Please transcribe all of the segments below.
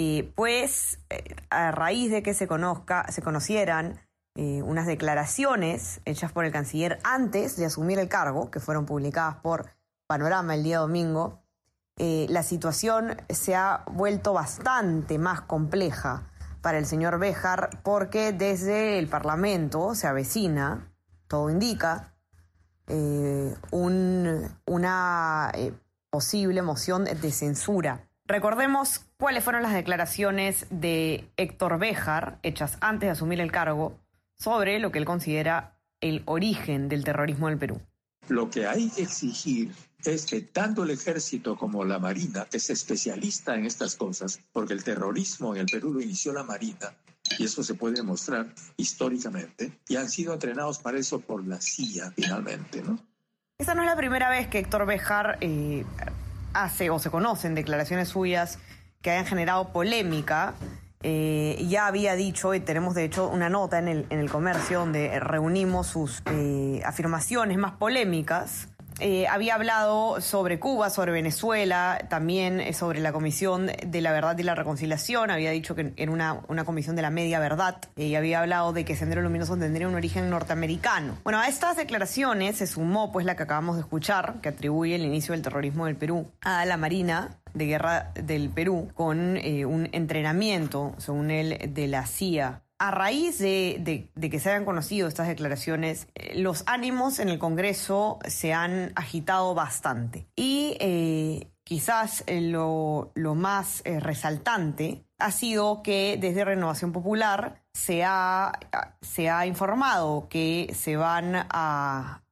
eh, pues eh, a raíz de que se, conozca, se conocieran eh, unas declaraciones hechas por el canciller antes de asumir el cargo, que fueron publicadas por Panorama el día domingo, la situación se ha vuelto bastante más compleja para el señor Béjar porque desde el Parlamento se avecina, todo indica, un, una posible moción de censura Recordemos cuáles fueron las declaraciones de Héctor Béjar, hechas antes de asumir el cargo, sobre lo que él considera el origen del terrorismo en el Perú. Lo que hay que exigir es que tanto el ejército como la marina, que es especialista en estas cosas, porque el terrorismo en el Perú lo inició la marina, y eso se puede demostrar históricamente, y han sido entrenados para eso por la CIA finalmente, ¿no? Esta no es la primera vez que Héctor Béjar eh, hace o se conocen declaraciones suyas que hayan generado polémica. Eh, ya había dicho, y tenemos de hecho una nota en el, en el comercio donde reunimos sus eh, afirmaciones más polémicas eh, había hablado sobre Cuba, sobre Venezuela, también eh, sobre la Comisión de la Verdad y la Reconciliación. Había dicho que era una, una comisión de la media verdad. Eh, y había hablado de que Sendero Luminoso tendría un origen norteamericano. Bueno, a estas declaraciones se sumó pues la que acabamos de escuchar, que atribuye el inicio del terrorismo del Perú a la Marina de Guerra del Perú con un entrenamiento, según él, de la CIA a raíz de, que se hayan conocido estas declaraciones, eh, los ánimos en el Congreso se han agitado bastante. Y eh, quizás eh, lo, más resaltante ha sido que desde Renovación Popular se ha, informado que se, se va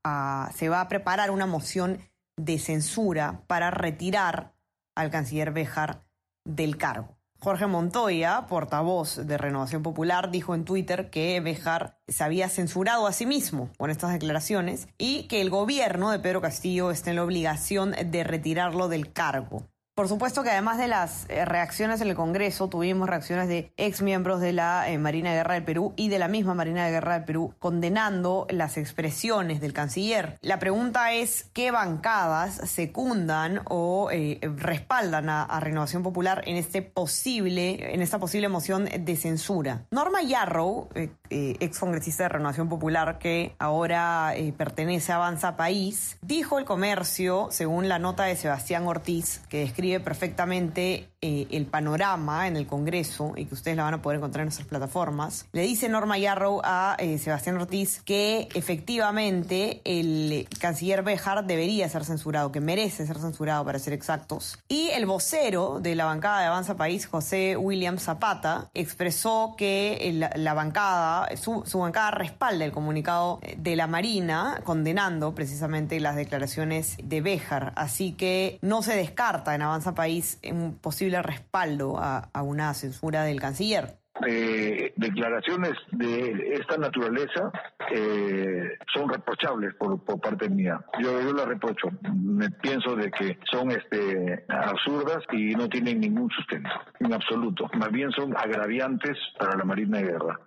a preparar una moción de censura para retirar al canciller Béjar del cargo. Jorge Montoya, portavoz de Renovación Popular, dijo en Twitter que Bejar se había censurado a sí mismo con estas declaraciones y que el gobierno de Pedro Castillo está en la obligación de retirarlo del cargo. Por supuesto que además de las eh, reacciones en el Congreso, tuvimos reacciones de ex miembros de la eh, Marina de Guerra del Perú y de la misma Marina de Guerra del Perú condenando las expresiones del canciller. La pregunta es qué bancadas secundan o eh, respaldan a, Renovación Popular en este posible, en esta posible moción de censura. Norma Yarrow, ex congresista de Renovación Popular que ahora pertenece a Avanza País, dijo el comercio, según la nota de Sebastián Ortiz, que describe perfectamente eh, el panorama en el Congreso y que ustedes la van a poder encontrar en nuestras plataformas. Le dice Norma Yarrow a eh, Sebastián Ortiz que efectivamente el canciller Bejar debería ser censurado, que merece ser censurado para ser exactos. Y el vocero de la bancada de Avanza País, José William Zapata, expresó que la, bancada, su, su bancada respalda el comunicado de la Marina condenando precisamente las declaraciones de Bejar. Así que no se descarta en Avanza País un posible respaldo a, una censura del canciller. Eh, declaraciones de esta naturaleza eh, son reprochables por, parte mía. Yo, yo las reprocho. Me pienso de que son este, absurdas y no tienen ningún sustento, en absoluto. Más bien son agraviantes para la Marina de Guerra.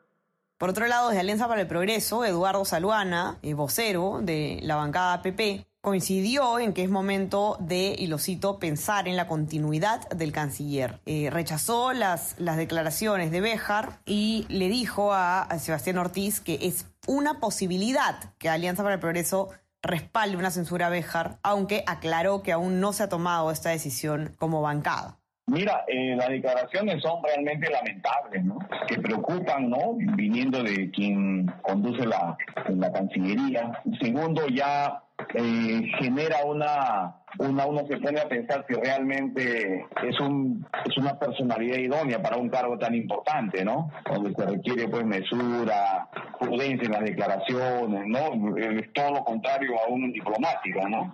Por otro lado, desde Alianza para el Progreso, Eduardo Saluana, eh, vocero de la bancada PP, coincidió en que es momento de, y lo cito, pensar en la continuidad del canciller. Eh, rechazó las, las declaraciones de Béjar y le dijo a, Sebastián Ortiz que es una posibilidad que Alianza para el Progreso respalde una censura a Béjar, aunque aclaró que aún no se ha tomado esta decisión como bancada. Mira, eh, las declaraciones son realmente lamentables, ¿no? Que preocupan, ¿no? Viniendo de quien conduce la, la Cancillería. Segundo, ya eh, genera una, una, uno se pone a pensar si realmente es un es una personalidad idónea para un cargo tan importante, ¿no? Donde se requiere pues mesura, prudencia en las declaraciones, ¿no? Es todo lo contrario a un diplomático, ¿no?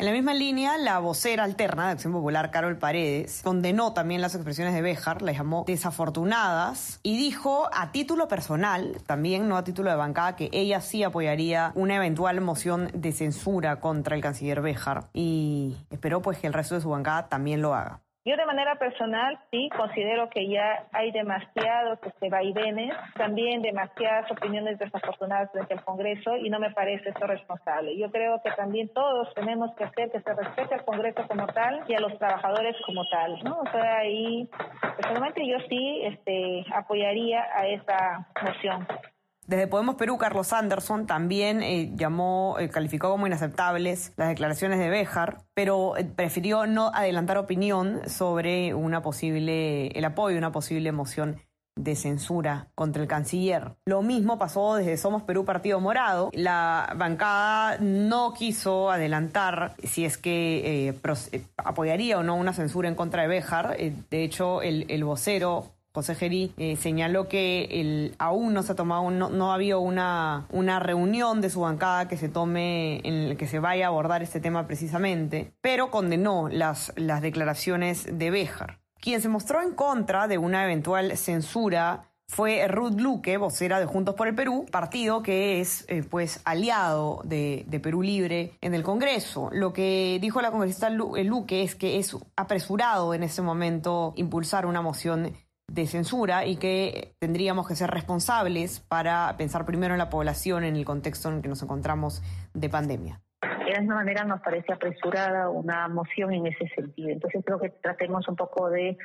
En la misma línea, la vocera alterna de Acción Popular, Carol Paredes, condenó también las expresiones de Béjar, las llamó desafortunadas y dijo a título personal, también no a título de bancada, que ella sí apoyaría una eventual moción de censura contra el canciller Béjar y esperó pues que el resto de su bancada también lo haga. Yo de manera personal sí considero que ya hay demasiados este, vaivenes, también demasiadas opiniones desafortunadas frente al Congreso y no me parece eso responsable. Yo creo que también todos tenemos que hacer que se respete al Congreso como tal y a los trabajadores como tal, ¿no? O sea, ahí personalmente yo sí este, apoyaría a esa moción. Desde Podemos Perú, Carlos Anderson también eh, llamó, eh, calificó como inaceptables las declaraciones de Béjar, pero eh, prefirió no adelantar opinión sobre una posible, el apoyo una posible moción de censura contra el canciller. Lo mismo pasó desde Somos Perú Partido Morado. La bancada no quiso adelantar si es que apoyaría o no una censura en contra de Béjar. de hecho, el vocero Gerí eh, señaló que aún no se ha tomado, no, no ha habido una, reunión de su bancada que se tome, en el que se vaya a abordar este tema precisamente, pero condenó las, declaraciones de Béjar. Quien se mostró en contra de una eventual censura fue Ruth Luque, vocera de Juntos por el Perú, partido que es eh, pues aliado de, de, Perú Libre en el Congreso. Lo que dijo la congresista Luque es que es apresurado en este momento impulsar una moción de censura y que tendríamos que ser responsables para pensar primero en la población en el contexto en el que nos encontramos de pandemia. De alguna manera nos parece apresurada una moción en ese sentido. Entonces creo que tratemos un poco de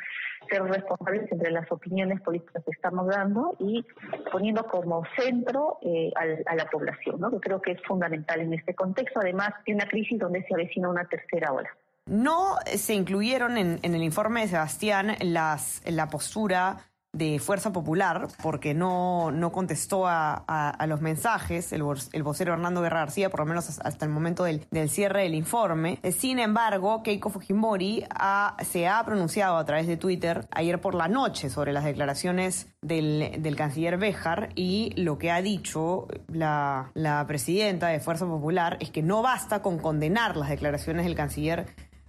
ser responsables entre las opiniones políticas que estamos dando y poniendo como centro eh, a, la población, ¿no? que creo que es fundamental en este contexto, además de una crisis donde se avecina una tercera ola. No se incluyeron en, el informe de Sebastián la postura de Fuerza Popular, porque no, no contestó a, los mensajes el, vocero Hernando Guerra García, por lo menos hasta el momento del, cierre del informe. Sin embargo, Keiko Fujimori se ha pronunciado a través de Twitter ayer por la noche sobre las declaraciones del, del canciller Béjar y lo que ha dicho la, la presidenta de Fuerza Popular es que no basta con condenar las declaraciones del canciller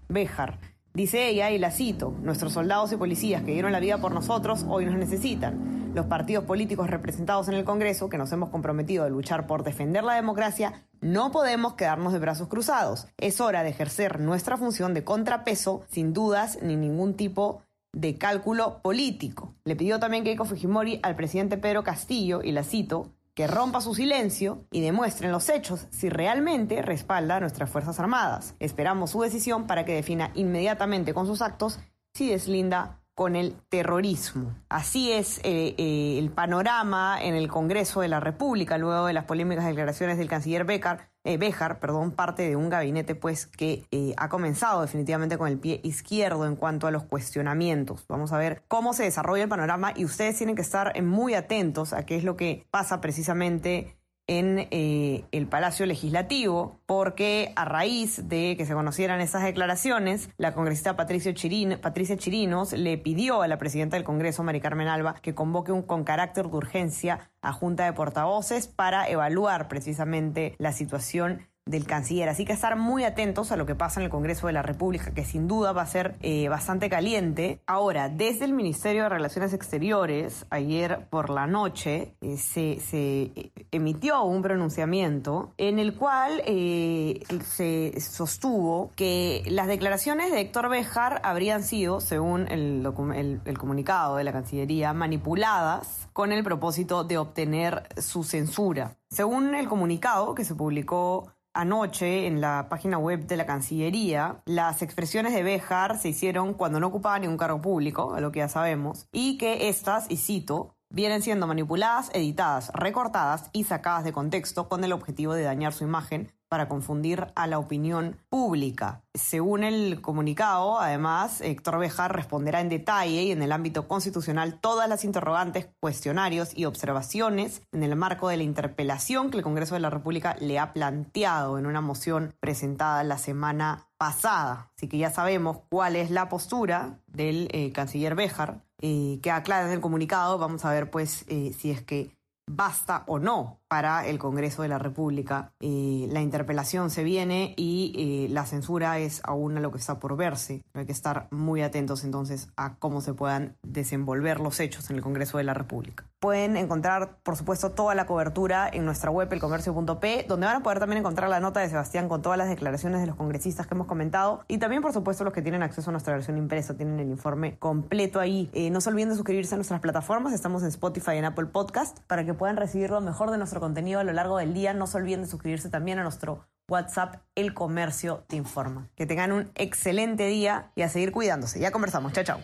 Béjar. Dice ella, y la cito, nuestros soldados y policías que dieron la vida por nosotros hoy nos necesitan. Los partidos políticos representados en el Congreso, que nos hemos comprometido a luchar por defender la democracia, no podemos quedarnos de brazos cruzados. Es hora de ejercer nuestra función de contrapeso, sin dudas ni ningún tipo de cálculo político. Le pidió también Keiko Fujimori al presidente Pedro Castillo, y la cito, que rompa su silencio y demuestre en los hechos si realmente respalda a nuestras Fuerzas Armadas. Esperamos su decisión para que defina inmediatamente con sus actos si deslinda con el terrorismo. Así es eh, eh, el panorama en el Congreso de la República luego de las polémicas declaraciones del canciller Becar, eh, Béjar, perdón, parte de un gabinete pues que ha comenzado definitivamente con el pie izquierdo en cuanto a los cuestionamientos. Vamos a ver cómo se desarrolla el panorama y ustedes tienen que estar muy atentos a qué es lo que pasa precisamente en eh, el Palacio Legislativo, porque a raíz de que se conocieran esas declaraciones, la congresista Patricia Chirinos le pidió a la presidenta del Congreso, Mari Carmen Alba, que convoque un con carácter de urgencia a Junta de Portavoces para evaluar precisamente la situación del canciller. Así que estar muy atentos a lo que pasa en el Congreso de la República, que sin duda va a ser eh, bastante caliente. Ahora, desde el Ministerio de Relaciones Exteriores, ayer por la noche, eh, se, se, emitió un pronunciamiento en el cual eh, se sostuvo que las declaraciones de Héctor Bejar habrían sido, según el comunicado de la Cancillería, manipuladas con el propósito de obtener su censura. Según el comunicado que se publicó Anoche, en la página web de la Cancillería, las expresiones de Béjar se hicieron cuando no ocupaba ningún cargo público, a lo que ya sabemos, y que estas, y cito, vienen siendo manipuladas, editadas, recortadas y sacadas de contexto con el objetivo de dañar su imagen para confundir a la opinión pública. Según el comunicado, además, Héctor Bejar responderá en detalle y en el ámbito constitucional todas las interrogantes, cuestionarios y observaciones en el marco de la interpelación que el Congreso de la República le ha planteado en una moción presentada la semana pasada. Así que ya sabemos cuál es la postura del eh, canciller Béjar, eh, que aclara en el comunicado. Vamos a ver pues eh, si es que basta o no para el Congreso de la República. Eh, la interpelación se viene y eh, la censura es aún a lo que está por verse. Hay que estar muy atentos entonces a cómo se puedan desenvolver los hechos en el Congreso de la República. Pueden encontrar, por supuesto, toda la cobertura en nuestra web, elcomercio.p, donde van a poder también encontrar la nota de Sebastián con todas las declaraciones de los congresistas que hemos comentado y también, por supuesto, los que tienen acceso a nuestra versión impresa tienen el informe completo ahí. Eh, no se olviden de suscribirse a nuestras plataformas, estamos en Spotify y en Apple Podcast para que puedan recibir lo mejor de nuestro contenido a lo largo del día. No se olviden de suscribirse también a nuestro WhatsApp El Comercio Te Informa. Que tengan un excelente día y a seguir cuidándose. Ya conversamos. Chao, chao.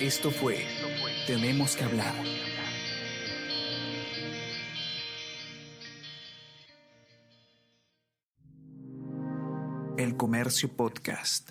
Esto fue Tenemos que hablar. El Comercio Podcast.